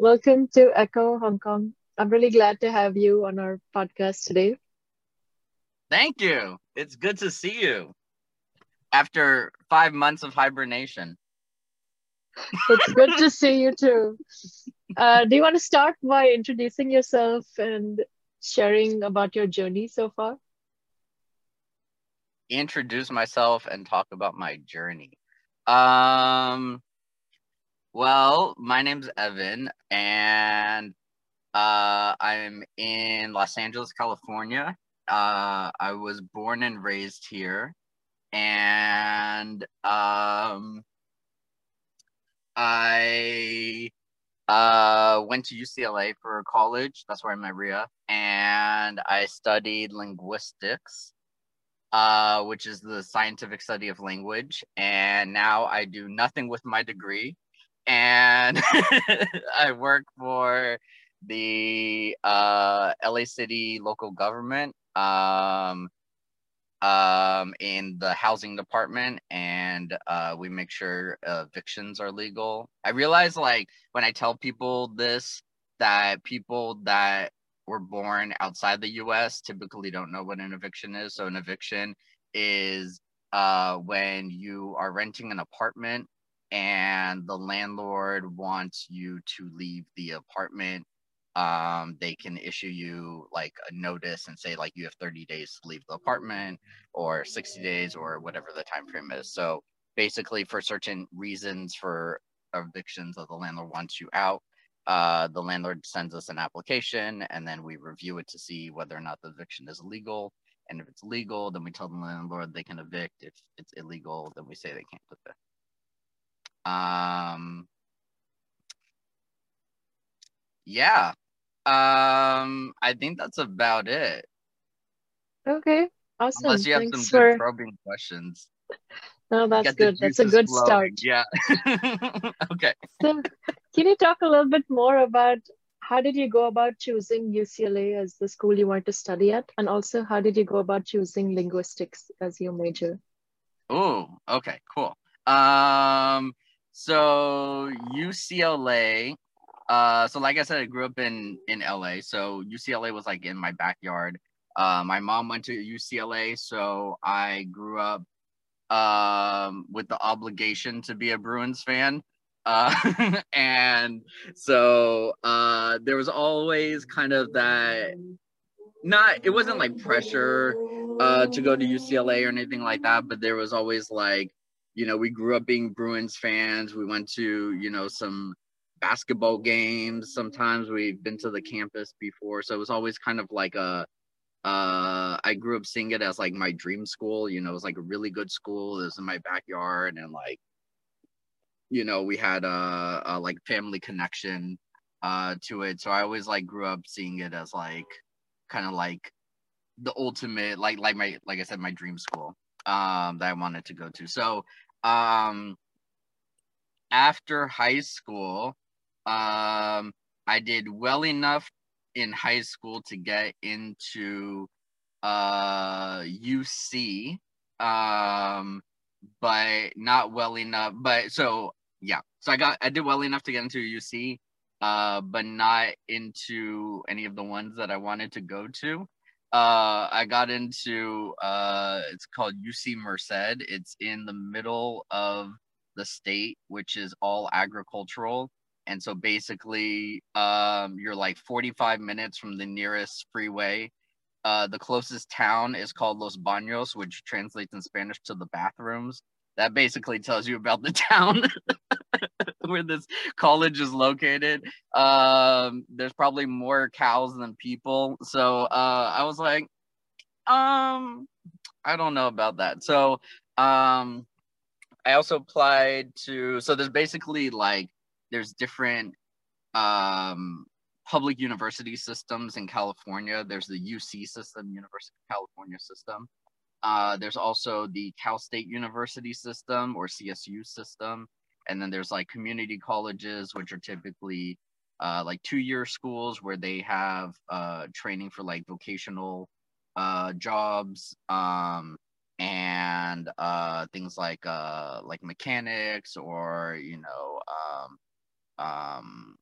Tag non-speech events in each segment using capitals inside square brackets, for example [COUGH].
welcome to Echo Hong Kong. I'm really glad to have you on our podcast today. Thank you. It's good to see you after five months of hibernation. It's good to see you too. Uh, do you want to start by introducing yourself and sharing about your journey so far? Introduce myself and talk about my journey. Um, well, my name's Evan, and uh, I'm in Los Angeles, California. Uh, I was born and raised here, and um, I uh, went to UCLA for college. That's where I met Riya, and I studied linguistics, uh, which is the scientific study of language. And now I do nothing with my degree, and [LAUGHS] I work for the uh, LA City local government um, um, in the housing department, and uh, we make sure evictions are legal. I realize, like, when I tell people this, that people that were born outside the US typically don't know what an eviction is. So, an eviction is uh, when you are renting an apartment and the landlord wants you to leave the apartment um, they can issue you like a notice and say like you have 30 days to leave the apartment or 60 days or whatever the time frame is. So basically for certain reasons for evictions that the landlord wants you out, uh, the landlord sends us an application and then we review it to see whether or not the eviction is legal. And if it's legal, then we tell the landlord they can evict. If it's illegal, then we say they can't evict. Um, yeah. Um, I think that's about it. Okay, awesome. Unless you have Thanks some for. good probing questions. No, that's good. That's a good flowing. start. Yeah. [LAUGHS] okay. So, can you talk a little bit more about how did you go about choosing UCLA as the school you want to study at? And also, how did you go about choosing linguistics as your major? Oh, okay, cool. Um, so UCLA. Uh, so like I said, I grew up in in LA. So UCLA was like in my backyard. Uh, my mom went to UCLA, so I grew up um with the obligation to be a Bruins fan. Uh, [LAUGHS] and so uh, there was always kind of that. Not, it wasn't like pressure uh, to go to UCLA or anything like that, but there was always like, you know, we grew up being Bruins fans. We went to, you know, some basketball games. Sometimes we've been to the campus before. So it was always kind of like a, uh, I grew up seeing it as like my dream school. You know, it was like a really good school. It was in my backyard and like, you know, we had a, a like family connection uh to it. So I always like grew up seeing it as like kind of like the ultimate like like my like I said my dream school um that I wanted to go to. So um after high school um I did well enough in high school to get into uh UC um but not well enough but so yeah so I got I did well enough to get into UC uh but not into any of the ones that I wanted to go to uh I got into uh it's called UC Merced. It's in the middle of the state, which is all agricultural. And so basically um you're like 45 minutes from the nearest freeway. Uh the closest town is called Los Baños, which translates in Spanish to the bathrooms. That basically tells you about the [LAUGHS] town [LAUGHS] where this college is located. Um, there's probably more cows than people. So uh, I was like, um, I don't know about that. So um, I also applied to. So there's basically like there's different um public university systems in California. There's the UC system, University of California system. Uh, there's also the Cal State University system or CSU system. And then there's like community colleges, which are typically uh, like two year schools where they have uh, training for like vocational uh, jobs um, and uh, things like like mechanics or, you know, um, um,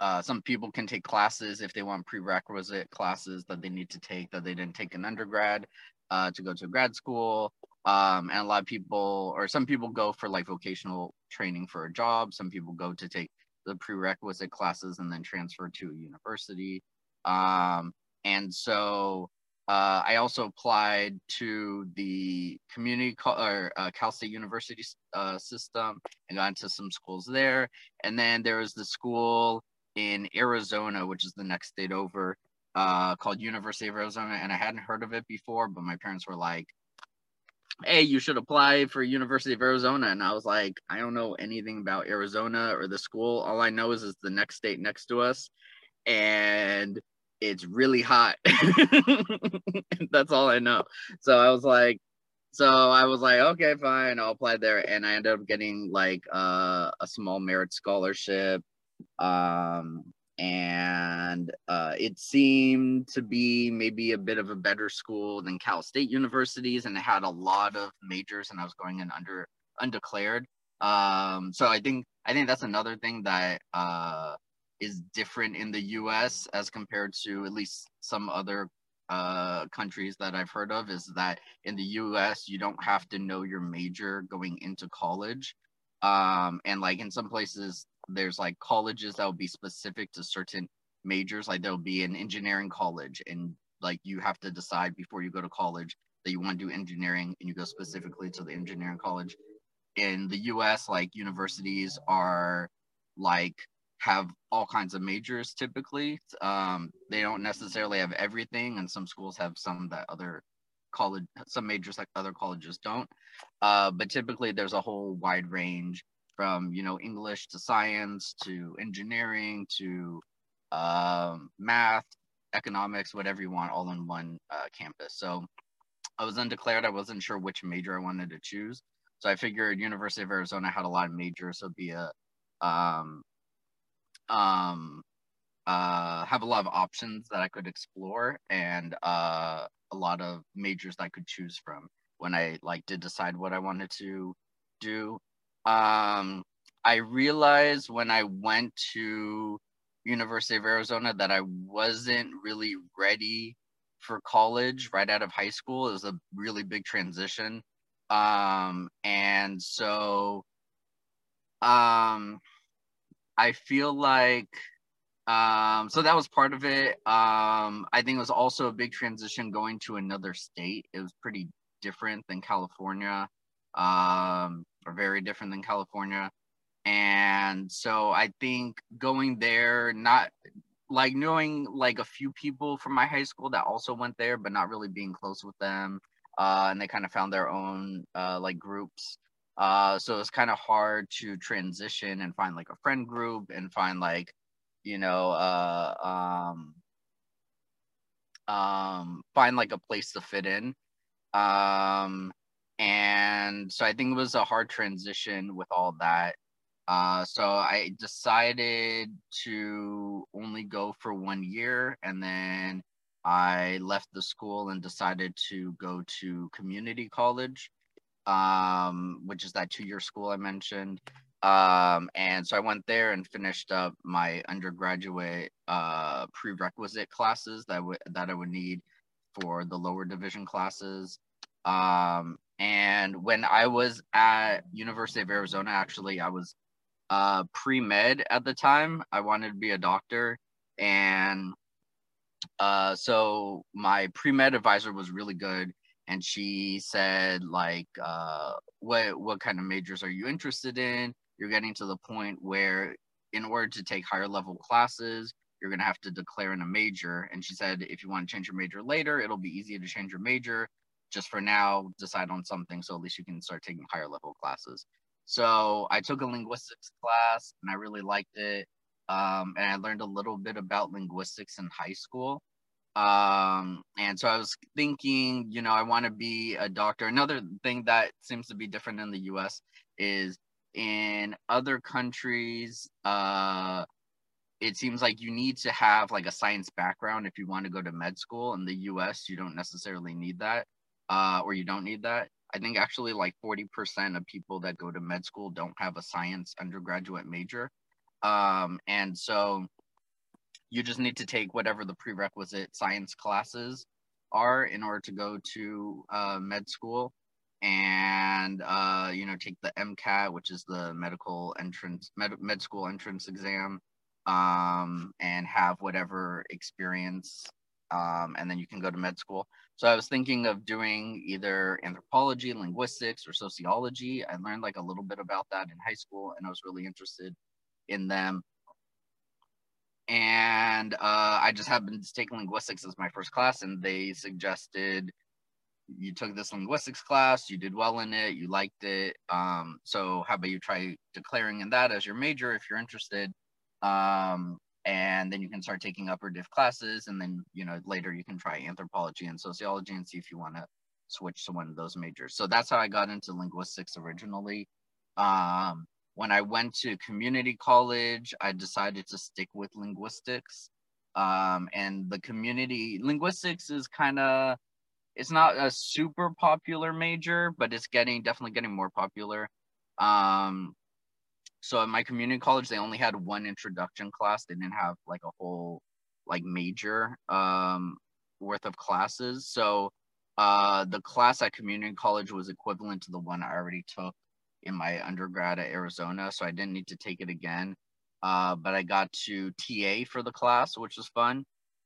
uh, some people can take classes if they want prerequisite classes that they need to take that they didn't take in undergrad uh, to go to grad school. Um, and a lot of people, or some people go for like vocational training for a job. Some people go to take the prerequisite classes and then transfer to a university. Um, and so uh, I also applied to the community co- or uh, Cal State University uh, system and got into some schools there. And then there was the school in Arizona, which is the next state over, uh, called University of Arizona. And I hadn't heard of it before, but my parents were like, hey, you should apply for University of Arizona. And I was like, I don't know anything about Arizona or the school. All I know is it's the next state next to us. And it's really hot. [LAUGHS] That's all I know. So I was like, so I was like, okay, fine, I'll apply there. And I ended up getting like uh, a small merit scholarship. Um, and uh, it seemed to be maybe a bit of a better school than Cal State universities, and it had a lot of majors, and I was going in under undeclared. Um, so I think I think that's another thing that uh, is different in the U.S. as compared to at least some other uh, countries that I've heard of. Is that in the U.S. you don't have to know your major going into college, um, and like in some places there's like colleges that will be specific to certain majors. Like there'll be an engineering college, and like you have to decide before you go to college that you want to do engineering, and you go specifically to the engineering college. In the U.S., like universities are like have all kinds of majors typically. Um, they don't necessarily have everything, and some schools have some that other college, some majors like other colleges don't. Uh, but typically, there's a whole wide range from you know English to science to engineering to um, math, economics, whatever you want, all in one uh, campus. So I was undeclared. I wasn't sure which major I wanted to choose. So I figured University of Arizona had a lot of majors, so be a um, um, uh, have a lot of options that I could explore and uh, a lot of majors that I could choose from when I like did decide what I wanted to do um, I realized when I went to University of Arizona that I wasn't really ready for college right out of high school. It was a really big transition. Um, and so um, I feel like um, so that was part of it. Um, I think it was also a big transition going to another state. It was pretty different than California um, are very different than California. And so I think going there, not like knowing like a few people from my high school that also went there, but not really being close with them. Uh, and they kind of found their own uh, like groups. Uh, so it's kind of hard to transition and find like a friend group and find like, you know, uh, um, um, find like a place to fit in. Um, and so I think it was a hard transition with all that. Uh, so I decided to only go for one year, and then I left the school and decided to go to community college, um, which is that two-year school I mentioned. Um, and so I went there and finished up my undergraduate uh, prerequisite classes that that I would need for the lower division classes. Um, and when I was at University of Arizona, actually, I was uh, pre-med at the time. I wanted to be a doctor. And uh, so my pre-med advisor was really good. And she said, like, uh, what, what kind of majors are you interested in? You're getting to the point where in order to take higher level classes, you're going to have to declare in a major. And she said, if you want to change your major later, it'll be easy to change your major just for now decide on something so at least you can start taking higher level classes. So i took a linguistics class and i really liked it um, and i learned a little bit about linguistics in high school. Um, and so i was thinking you know i want to be a doctor. Another thing that seems to be different in the us is in other countries uh, it seems like you need to have like a science background if you want to go to med school. In the us you don't necessarily need that uh, or you don't need that. I think actually like 40% of people that go to med school don't have a science undergraduate major. Um, and so you just need to take whatever the prerequisite science classes are in order to go to uh, med school and uh, you know take the MCAT, which is the medical entrance med, med school entrance exam, um, and have whatever experience, um, and then you can go to med school. So I was thinking of doing either anthropology, linguistics, or sociology. I learned like a little bit about that in high school, and I was really interested in them. And uh, I just happened to take linguistics as my first class, and they suggested you took this linguistics class, you did well in it, you liked it. Um, so how about you try declaring in that as your major if you're interested? Um, and then you can start taking upper div classes, and then you know later you can try anthropology and sociology and see if you want to switch to one of those majors. So that's how I got into linguistics originally. Um, when I went to community college, I decided to stick with linguistics. Um, and the community linguistics is kind of it's not a super popular major, but it's getting definitely getting more popular. Um, so at my community college, they only had one introduction class. They didn't have like a whole like major um, worth of classes. So uh, the class at community college was equivalent to the one I already took in my undergrad at Arizona. So I didn't need to take it again. Uh, but I got to TA for the class, which was fun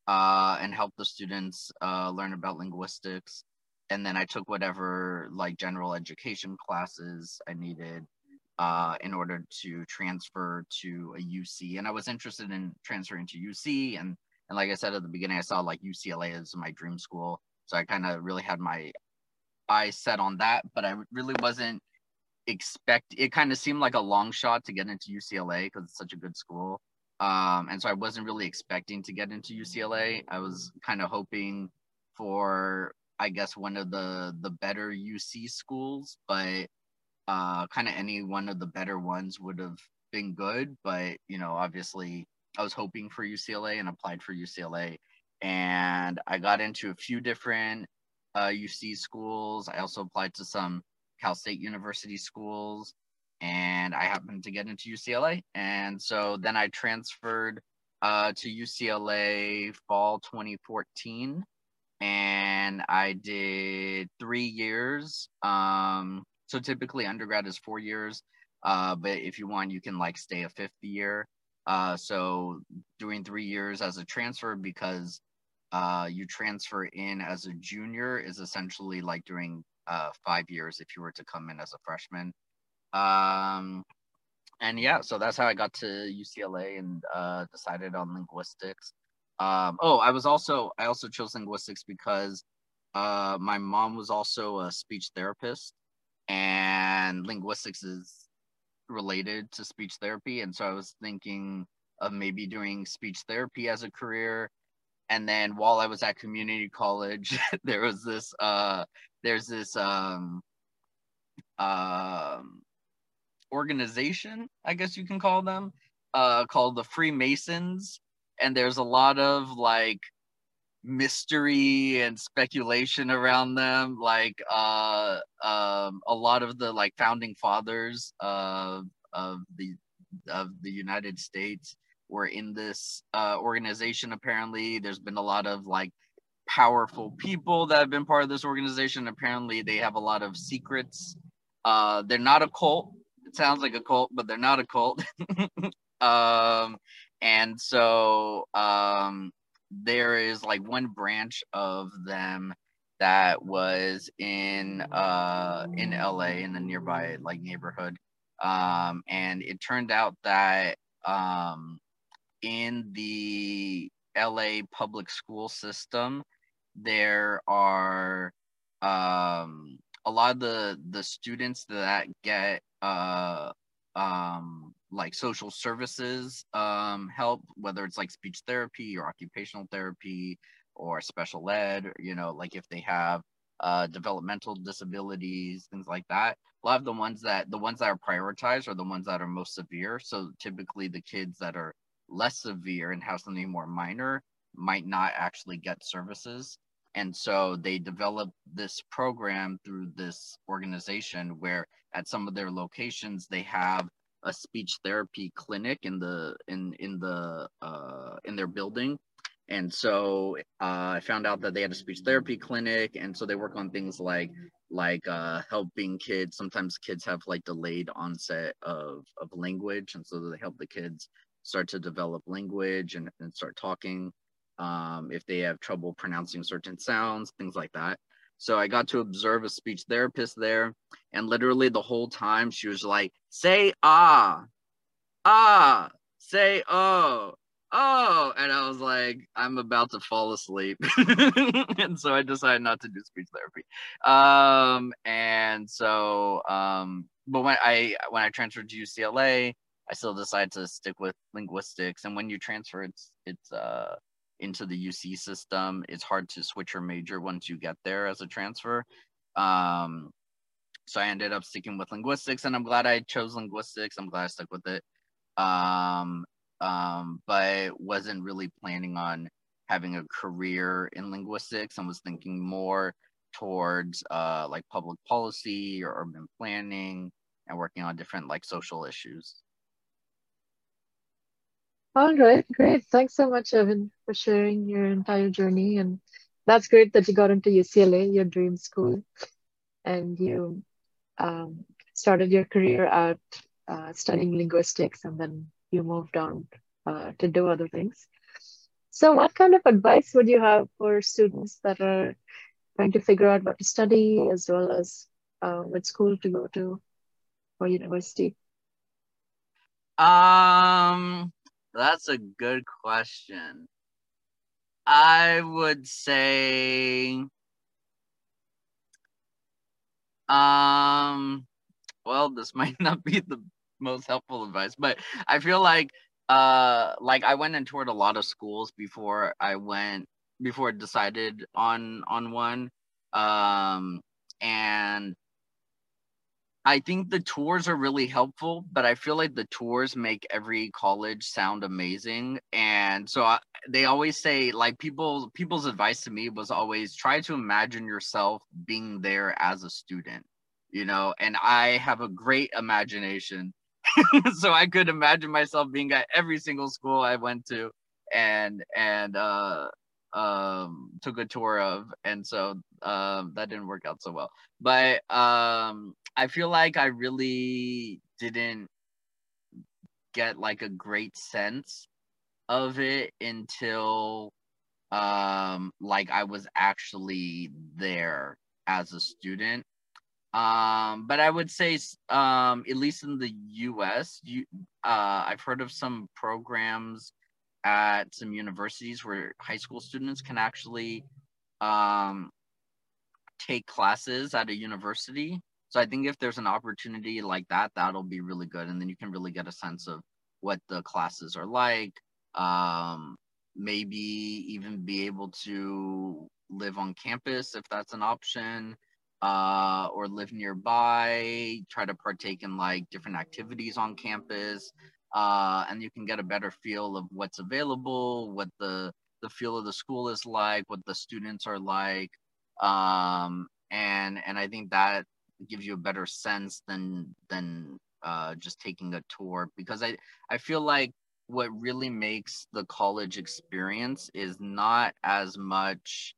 uh, and help the students uh, learn about linguistics. And then I took whatever like general education classes I needed uh, in order to transfer to a UC. And I was interested in transferring to UC. And, and like I said at the beginning, I saw like UCLA as my dream school. So I kind of really had my eyes set on that, but I really wasn't expect it kind of seemed like a long shot to get into UCLA because it's such a good school. Um, and so I wasn't really expecting to get into UCLA. I was kind of hoping for, I guess, one of the the better UC schools, but uh, kind of any one of the better ones would have been good. But you know, obviously, I was hoping for UCLA and applied for UCLA, and I got into a few different uh, UC schools. I also applied to some Cal State University schools and I happened to get into UCLA. And so then I transferred uh, to UCLA fall 2014. And I did three years. Um, so typically undergrad is four years. Uh, but if you want, you can like stay a fifth year. Uh, so doing three years as a transfer because uh, you transfer in as a junior is essentially like doing uh, five years if you were to come in as a freshman. Um, and yeah, so that's how I got to UCLA and uh, decided on linguistics. Um, oh, I was also I also chose linguistics because uh, my mom was also a speech therapist, and linguistics is related to speech therapy, and so I was thinking of maybe doing speech therapy as a career. And then while I was at community college, [LAUGHS] there was this uh, there's this um, um, organization, I guess you can call them, uh, called the Freemasons. And there's a lot of like mystery and speculation around them. Like uh, um, a lot of the like founding fathers of of the of the United States were in this uh, organization. Apparently, there's been a lot of like powerful people that have been part of this organization. Apparently, they have a lot of secrets. Uh, they're not a cult It sounds like a cult, but they're not a cult. [LAUGHS] um, and so um, there is like one branch of them that was in uh, in LA in the nearby like neighborhood. Um, and it turned out that um, in the LA public school system, there are um, a lot of the the students that get uh, um, like social services um, help, whether it's like speech therapy or occupational therapy or special ed, you know, like if they have uh, developmental disabilities, things like that. A lot of the ones that the ones that are prioritized are the ones that are most severe. So typically the kids that are less severe and have something more minor might not actually get services. And so they developed this program through this organization where at some of their locations they have a speech therapy clinic in the in in the uh, in their building. And so uh, I found out that they had a speech therapy clinic, and so they work on things like like uh, helping kids. Sometimes kids have like delayed onset of of language, and so they help the kids start to develop language and, and start talking. Um, if they have trouble pronouncing certain sounds, things like that. So I got to observe a speech therapist there, and literally the whole time she was like, "Say ah, ah, say oh, oh and i was like i'm about to fall asleep. [LAUGHS] And so i decided not to do speech therapy. Um and so um but when i when i transferred to ucla i still decided to stick with linguistics and when you transfer it's it's uh into the uc system it's hard to switch your major once you get there as a transfer. Um so i ended up sticking with linguistics and i'm glad i chose linguistics. I'm glad i stuck with it. Um um, but wasn't really planning on having a career in linguistics and was thinking more towards uh, like public policy or urban planning and working on different like social issues. All right, great. Thanks so much, Evan, for sharing your entire journey. And that's great that you got into UCLA, your dream school, and you um, started your career out uh, studying linguistics and then you moved on uh, to do other things. So, what kind of advice would you have for students that are trying to figure out what to study as well as uh, what school to go to or university? Um, that's a good question. I would say, um, well, this [LAUGHS] might not be the most helpful advice. But I feel like uh like I went and toured a lot of schools before I went before I decided on on one. Um and I think the tours are really helpful, but I feel like the tours make every college sound amazing. And so I, they always say like people people's advice to me was always try to imagine yourself being there as a student, you know, and I have a great imagination [LAUGHS] so I could imagine myself being at every single school I went to and and uh um took a tour of and so um that didn't work out so well but um i feel like i really didn't get like a great sense of it until um like i was actually there as a student um, but I would say, um, at least in the U.S., you, uh, I've heard of some programs at some universities where high school students can actually um, take classes at a university. So I think if there's an opportunity like that, that'll be really good, and then you can really get a sense of what the classes are like. Um, maybe even be able to live on campus if that's an option uh, or live nearby, try to partake in like different activities on campus, uh, and you can get a better feel of what's available, what the the feel of the school is like, what the students are like, um, and and I think that gives you a better sense than than uh, just taking a tour because I I feel like what really makes the college experience is not as much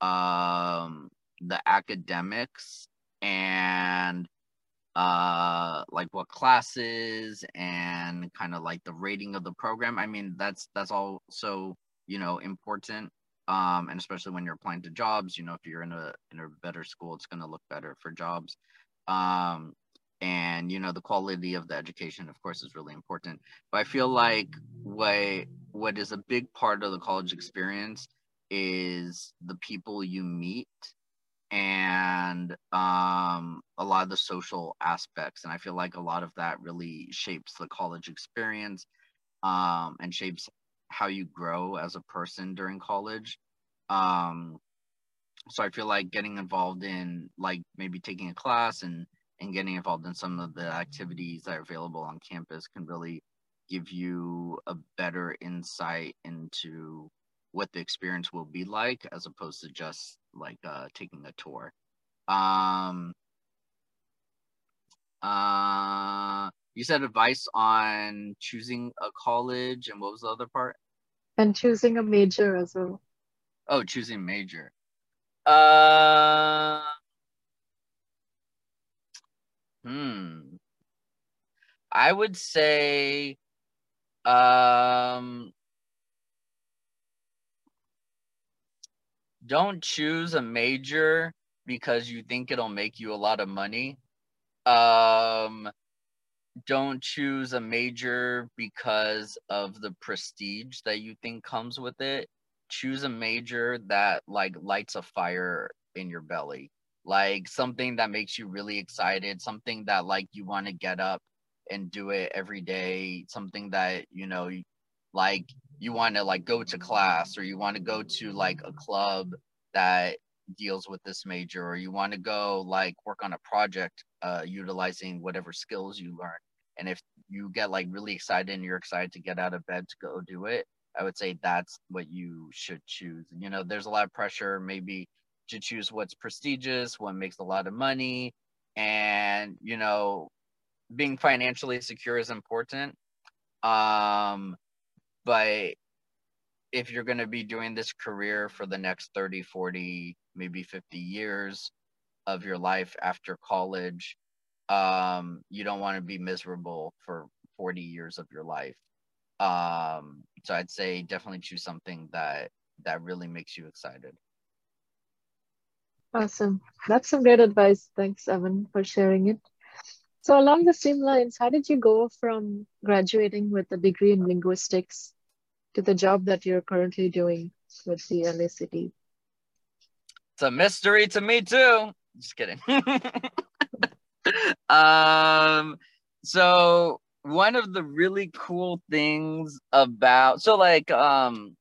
um the academics and uh like what classes and kind of like the rating of the program i mean that's that's also you know important um and especially when you're applying to jobs you know if you're in a in a better school it's going to look better for jobs um and you know the quality of the education of course is really important but i feel like what what is a big part of the college experience is the people you meet and um, a lot of the social aspects. And I feel like a lot of that really shapes the college experience um, and shapes how you grow as a person during college. Um, so I feel like getting involved in like maybe taking a class and and getting involved in some of the activities that are available on campus can really give you a better insight into what the experience will be like as opposed to just like uh, taking a tour. Um, uh, you said advice on choosing a college, and what was the other part? And choosing a major as well. Oh, choosing major. Uh, hmm. I would say um don't choose a major because you think it'll make you a lot of money. Um don't choose a major because of the prestige that you think comes with it. Choose a major that like lights a fire in your belly. Like something that makes you really excited, something that like you want to get up and do it every day, something that, you know, like you want to like go to class or you want to go to like a club that deals with this major or you want to go like work on a project uh, utilizing whatever skills you learn. And if you get like really excited and you're excited to get out of bed to go do it i would say that's what you should choose. You know there's a lot of pressure maybe to choose what's prestigious what makes a lot of money. And you know being financially secure is important. Um but if you're going to be doing this career for the next 30 40 maybe 50 years of your life after college um you don't want to be miserable for 40 years of your life. Um so i'd say definitely choose something that that really makes you excited. Awesome. That's some great advice. Thanks evan for sharing it so along the same lines how did you go from graduating with a degree in linguistics to the job that you're currently doing with the la city? It's a mystery to me too. Just kidding. [LAUGHS] Um so one of the really cool things about so like um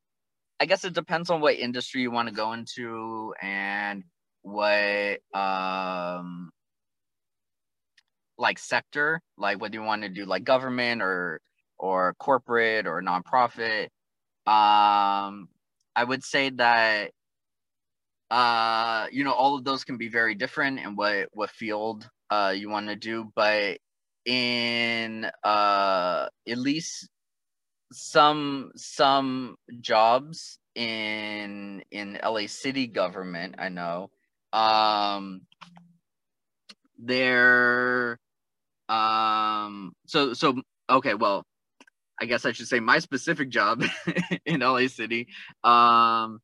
i guess it depends on what industry you want to go into and what um like sector like whether you want to do like government or or corporate or nonprofit um i would say that uh you know all of those can be very different in what what field uh you want to do but in uh at least some some jobs in in LA city government I know um they're um so so okay well I guess I should say my specific job [LAUGHS] in LA city um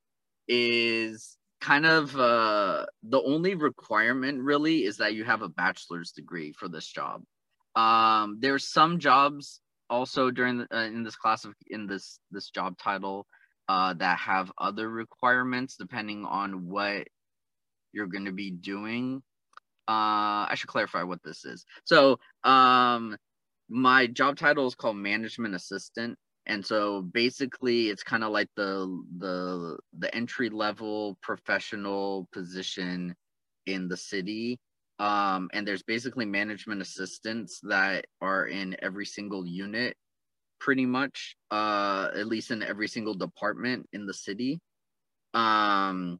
is kind of uh, the only requirement really is that you have a bachelor's degree for this job. Um, there's some jobs also during the, uh, in this class of in this this job title uh, that have other requirements depending on what you're going to be doing. Uh, I should clarify what this is. So um, my job title is called management assistant. And so basically it's kind of like the the the entry level professional position in the city. Um, and there's basically management assistants that are in every single unit pretty much uh, at least in every single department in the city. Um,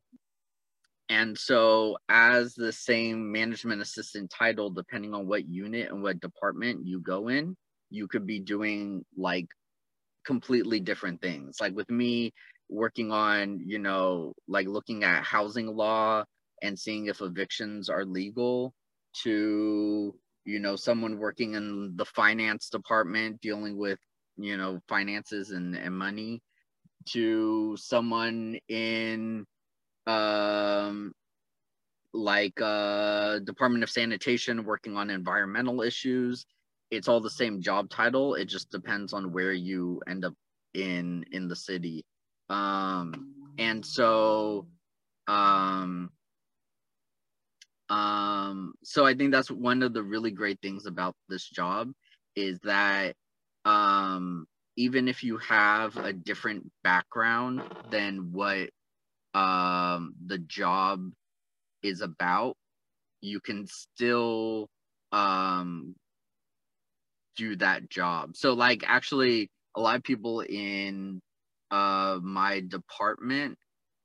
and so as the same management assistant title depending on what unit and what department you go in you could be doing like completely different things. Like with me working on, you know, like looking at housing law and seeing if evictions are legal to, you know, someone working in the finance department dealing with, you know, finances and, and money to someone in um like uh department of sanitation working on environmental issues it's all the same job title. It just depends on where you end up in in the city. Um, and so um, um, so I think that's one of the really great things about this job is that um, even if you have a different background than what um, the job is about, you can still um, do that job. So like actually a lot of people in uh my department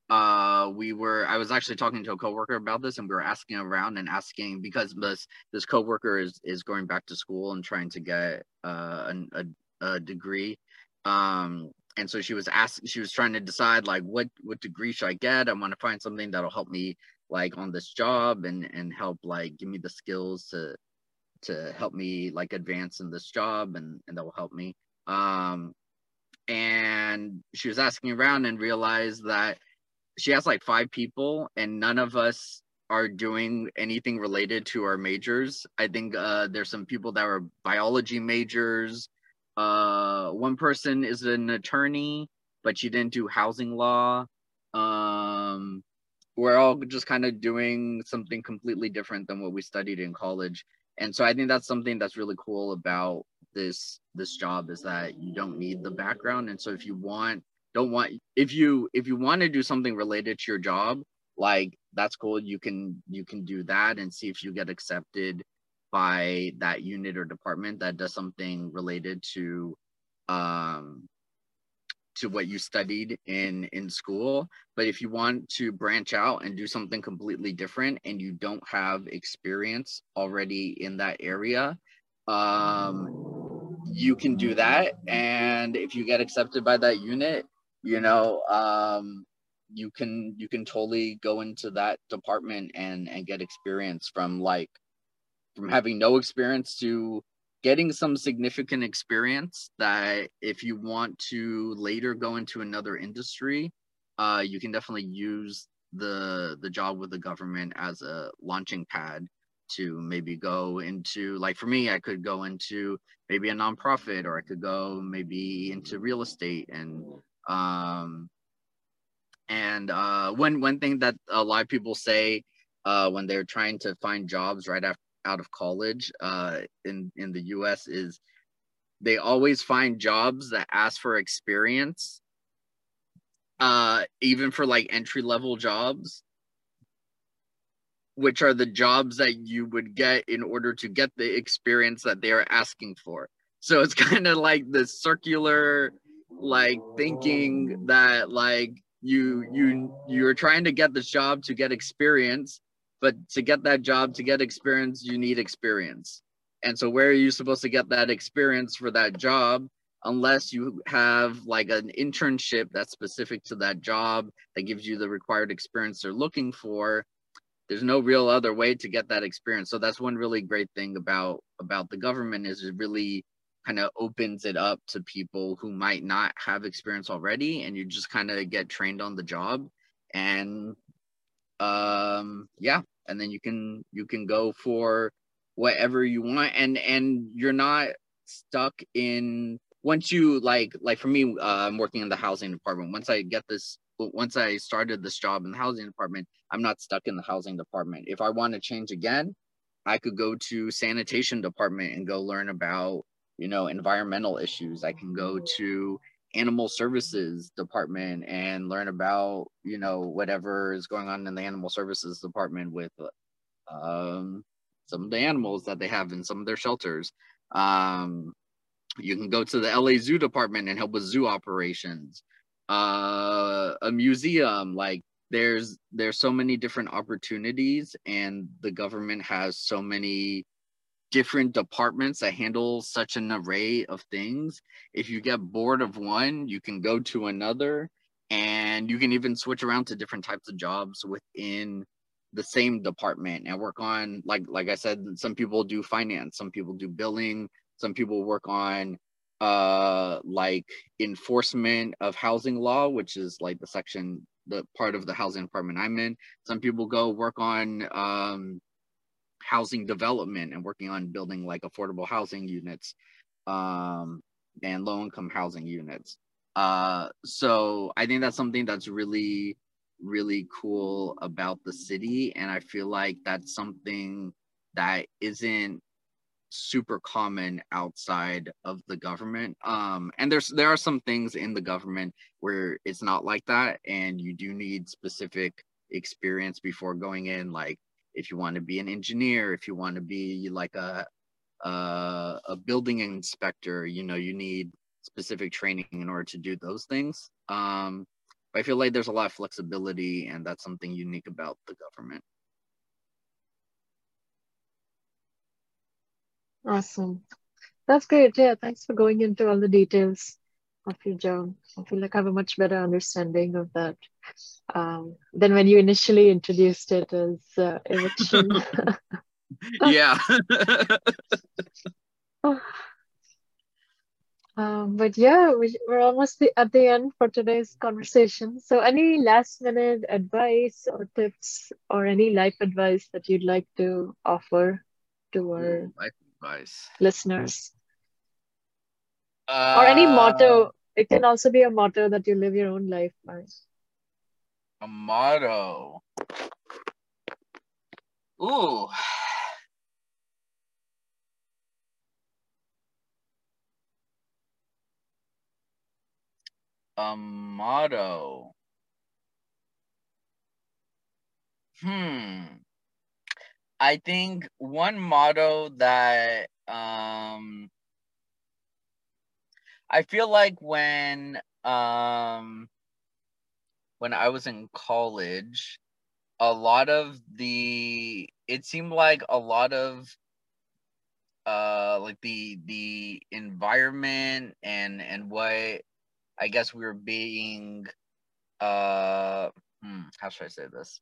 uh we were i was actually talking to a coworker about this and we were asking around and asking because this this coworker is is going back to school and trying to get uh a, a, a degree um and so she was asking she was trying to decide like what what degree should i get? I want to find something that'll help me like on this job and and help like give me the skills to to help me like advance in this job and and that will help me. Um and she was asking around and realized that she has like five people and none of us are doing anything related to our majors. I think uh there's some people that are biology majors uh one person is an attorney but she didn't do housing law. Um we're all just kind of doing something completely different than what we studied in college. And so i think that's something that's really cool about this this job is that you don't need the background. And so if you want don't want if you if you want to do something related to your job like that's cool. You can you can do that and see if you get accepted by that unit or department that does something related to um to what you studied in in school. But if you want to branch out and do something completely different and you don't have experience already in that area um you can do that. And if you get accepted by that unit you know um you can you can totally go into that department and and get experience from like from having no experience to getting some significant experience that if you want to later go into another industry uh, you can definitely use the the job with the government as a launching pad to maybe go into like for me i could go into maybe a nonprofit or i could go maybe into real estate and um and uh one one thing that a lot of people say uh when they're trying to find jobs right after out of college uh, in in the U.S. is they always find jobs that ask for experience, uh, even for like entry level jobs, which are the jobs that you would get in order to get the experience that they are asking for. So it's [LAUGHS] kind of like the circular like thinking that like you you you're trying to get this job to get experience but to get that job to get experience you need experience. And so where are you supposed to get that experience for that job unless you have like an internship that's specific to that job that gives you the required experience they're looking for? There's no real other way to get that experience. So that's one really great thing about about the government is it really kind of opens it up to people who might not have experience already and you just kind of get trained on the job. And um yeah and then you can you can go for whatever you want and and you're not stuck in once you like like for me uh, i'm working in the housing department. Once i get this once i started this job in the housing department i'm not stuck in the housing department. If i want to change again i could go to sanitation department and go learn about you know environmental issues. I can go to animal services department and learn about you know whatever is going on in the animal services department with um, some of the animals that they have in some of their shelters. Um, you can go to the la zoo department and help with zoo operations. Uh, a museum like there's there's so many different opportunities and the government has so many different departments that handle such an array of things. If you get bored of one, you can go to another and you can even switch around to different types of jobs within the same department and work on like like I said some people do finance, some people do billing, some people work on uh like enforcement of housing law which is like the section the part of the housing department I'm in. Some people go work on um housing development and working on building like affordable housing units um, and low income housing units. Uh, so I think that's something that's really, really cool about the city. And I feel like that's something that isn't super common outside of the government. Um, and there's there are some things in the government where it's not like that, and you do need specific experience before going in, like if you want to be an engineer, if you want to be like a, a, a building inspector, you know, you need specific training in order to do those things. Um, I feel like there's a lot of flexibility, and that's something unique about the government. Awesome. That's great. Yeah, thanks for going into all the details. Of your job. I feel like I have a much better understanding of that um, than when you initially introduced it as uh, eviction. [LAUGHS] yeah. [LAUGHS] um, but yeah, we, we're almost the, at the end for today's conversation. So, any last minute advice or tips or any life advice that you'd like to offer to our life advice listeners? Uh, or any motto. It can also be a motto that you live your own life by. A motto. Ooh. A motto. Hmm. I think one motto that um I feel like when um when I was in college, a lot of the it seemed like a lot of uh like the the environment and and what I guess we were being uh hmm, how should I say this?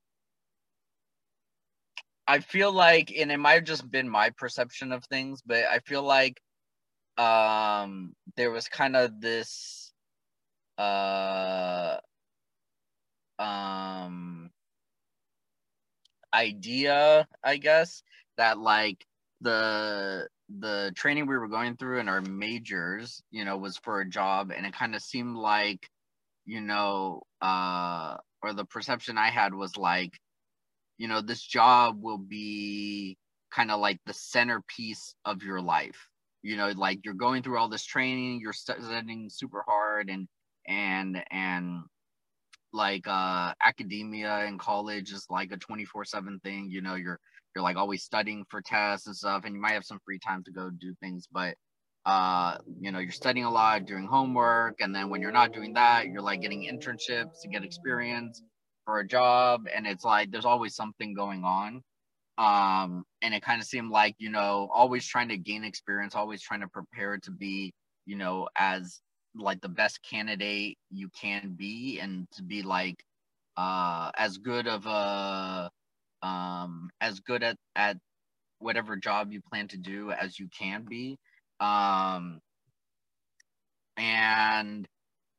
I feel like and it might have just been my perception of things, but I feel like um there was kind of this uh um idea i guess that like the the training we were going through in our majors you know was for a job and it kind of seemed like you know uh or the perception i had was like you know this job will be kind of like the centerpiece of your life you know like you're going through all this training you're studying super hard and and and like uh academia and college is like a 24 7 thing you know you're you're like always studying for tests and stuff and you might have some free time to go do things but uh you know you're studying a lot doing homework and then when you're not doing that you're like getting internships to get experience for a job and it's like there's always something going on um, and it kind of seemed like, you know, always trying to gain experience, always trying to prepare to be, you know, as like the best candidate you can be and to be like uh as good of a um as good at at whatever job you plan to do as you can be. Um and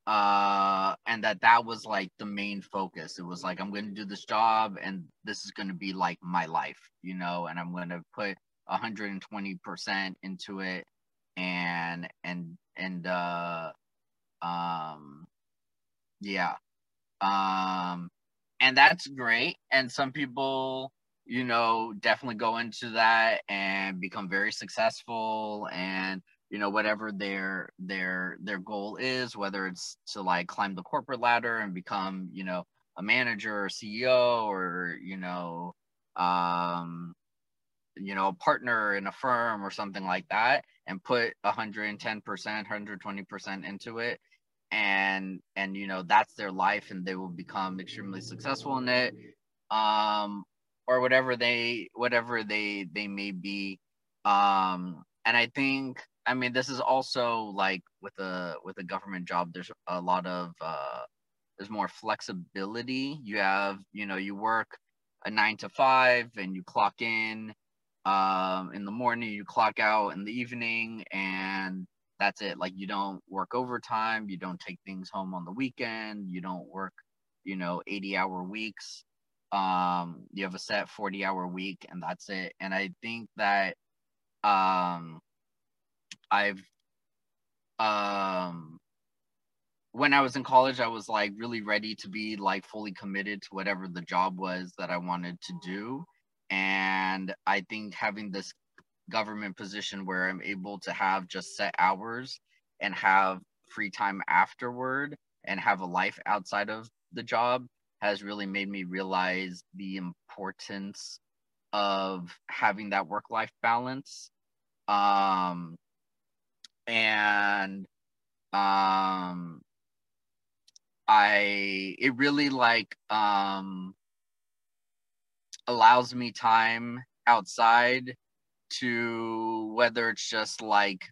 uh and that that was like the main focus. It was like i'm going to do this job and this is going to be like my life you know and i'm going to put 120% into it and and and uh um yeah um and that's great and some people you know definitely go into that and become very successful and you know whatever their their their goal is whether it's to like climb the corporate ladder and become you know a manager or ceo or you know um you know a partner in a firm or something like that and put 110% 120% into it and and you know that's their life and they will become extremely successful in it um or whatever they whatever they they may be um and i think I mean, this is also like with a with a government job. There's a lot of uh, there's more flexibility. You have you know you work a nine to five and you clock in um, in the morning, you clock out in the evening, and that's it. Like you don't work overtime, you don't take things home on the weekend, you don't work you know 80 hour weeks. Um, you have a set 40 hour week, and that's it. And I think that um I've um when I was in college, I was like really ready to be like fully committed to whatever the job was that I wanted to do. And I think having this government position where I'm able to have just set hours and have free time afterward and have a life outside of the job has really made me realize the importance of having that work life balance. Um, and um I it really like um allows me time outside to whether it's just like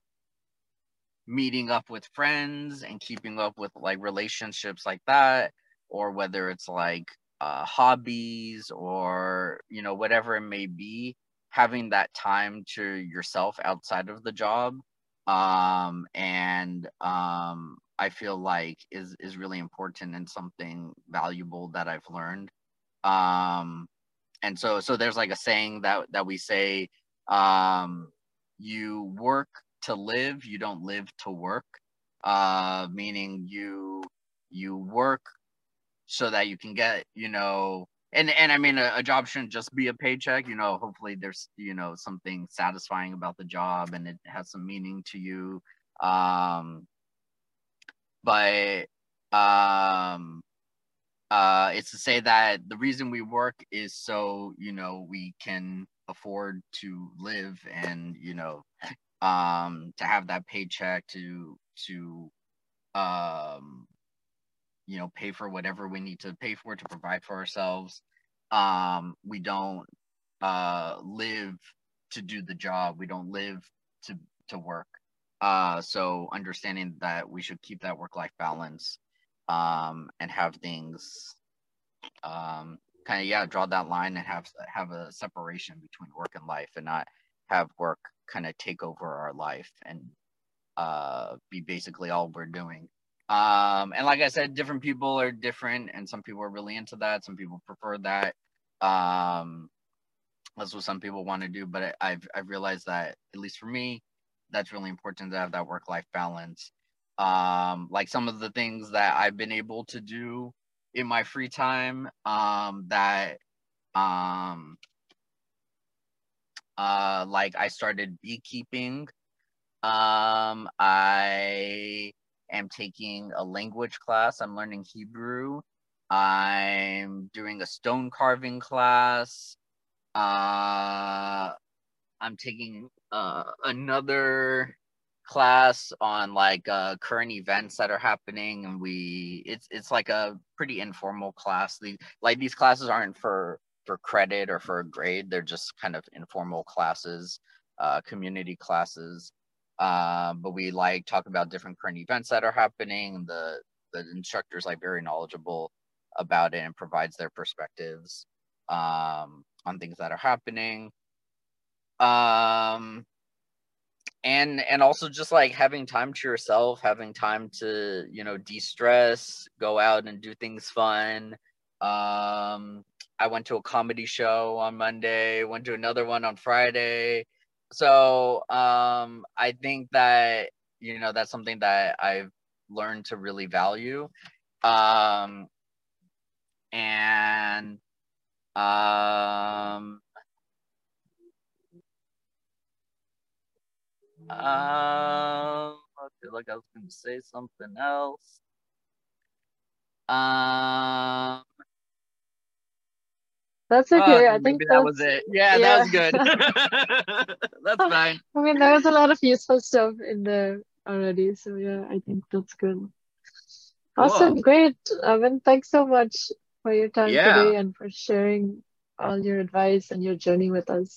meeting up with friends and keeping up with like relationships like that or whether it's like uh, hobbies or you know whatever it may be having that time to yourself outside of the job um and um i feel like is is really important and something valuable that i've learned. Um and so so there's like a saying that that we say um you work to live you don't live to work. Uh meaning you you work so that you can get you know and and i mean a, a, job shouldn't just be a paycheck you know hopefully there's you know something satisfying about the job and it has some meaning to you. Um but um uh it's to say that the reason we work is so you know we can afford to live and you know um to have that paycheck to to um you know pay for whatever we need to pay for to provide for ourselves. Um we don't uh live to do the job. We don't live to to work. Uh so understanding that we should keep that work life balance um and have things um kind of yeah draw that line and have have a separation between work and life and not have work kind of take over our life and uh be basically all we're doing um, and like I said, different people are different, and some people are really into that. Some people prefer that. Um, that's what some people want to do. But I've I've realized that at least for me, that's really important to have that work life balance. Um, like some of the things that I've been able to do in my free time, um, that um, uh, like I started beekeeping. Um, I am taking a language class. I'm learning Hebrew. I'm doing a stone carving class. Uh, I'm taking uh, another class on like uh, current events that are happening, and we it's it's like a pretty informal class. The like these classes aren't for for credit or for a grade. They're just kind of informal classes, uh, community classes. Um, but we like talk about different current events that are happening. The the instructor's like very knowledgeable about it and provides their perspectives um, on things that are happening. Um, and and also just like having time to yourself, having time to you know de-stress, go out and do things fun. Um, I went to a comedy show on Monday, went to another one on Friday so um i think that you know that's something that i've learned to really value um and um um I feel like I was going to say something else. Um, that's okay. Oh, I think that was it. Yeah, yeah. that was good. [LAUGHS] [LAUGHS] that's fine. I mean, there was a lot of useful stuff in there already. So yeah, I think that's good. Awesome, cool. great. Evan, thanks so much for your time yeah. today and for sharing all your advice and your journey with us.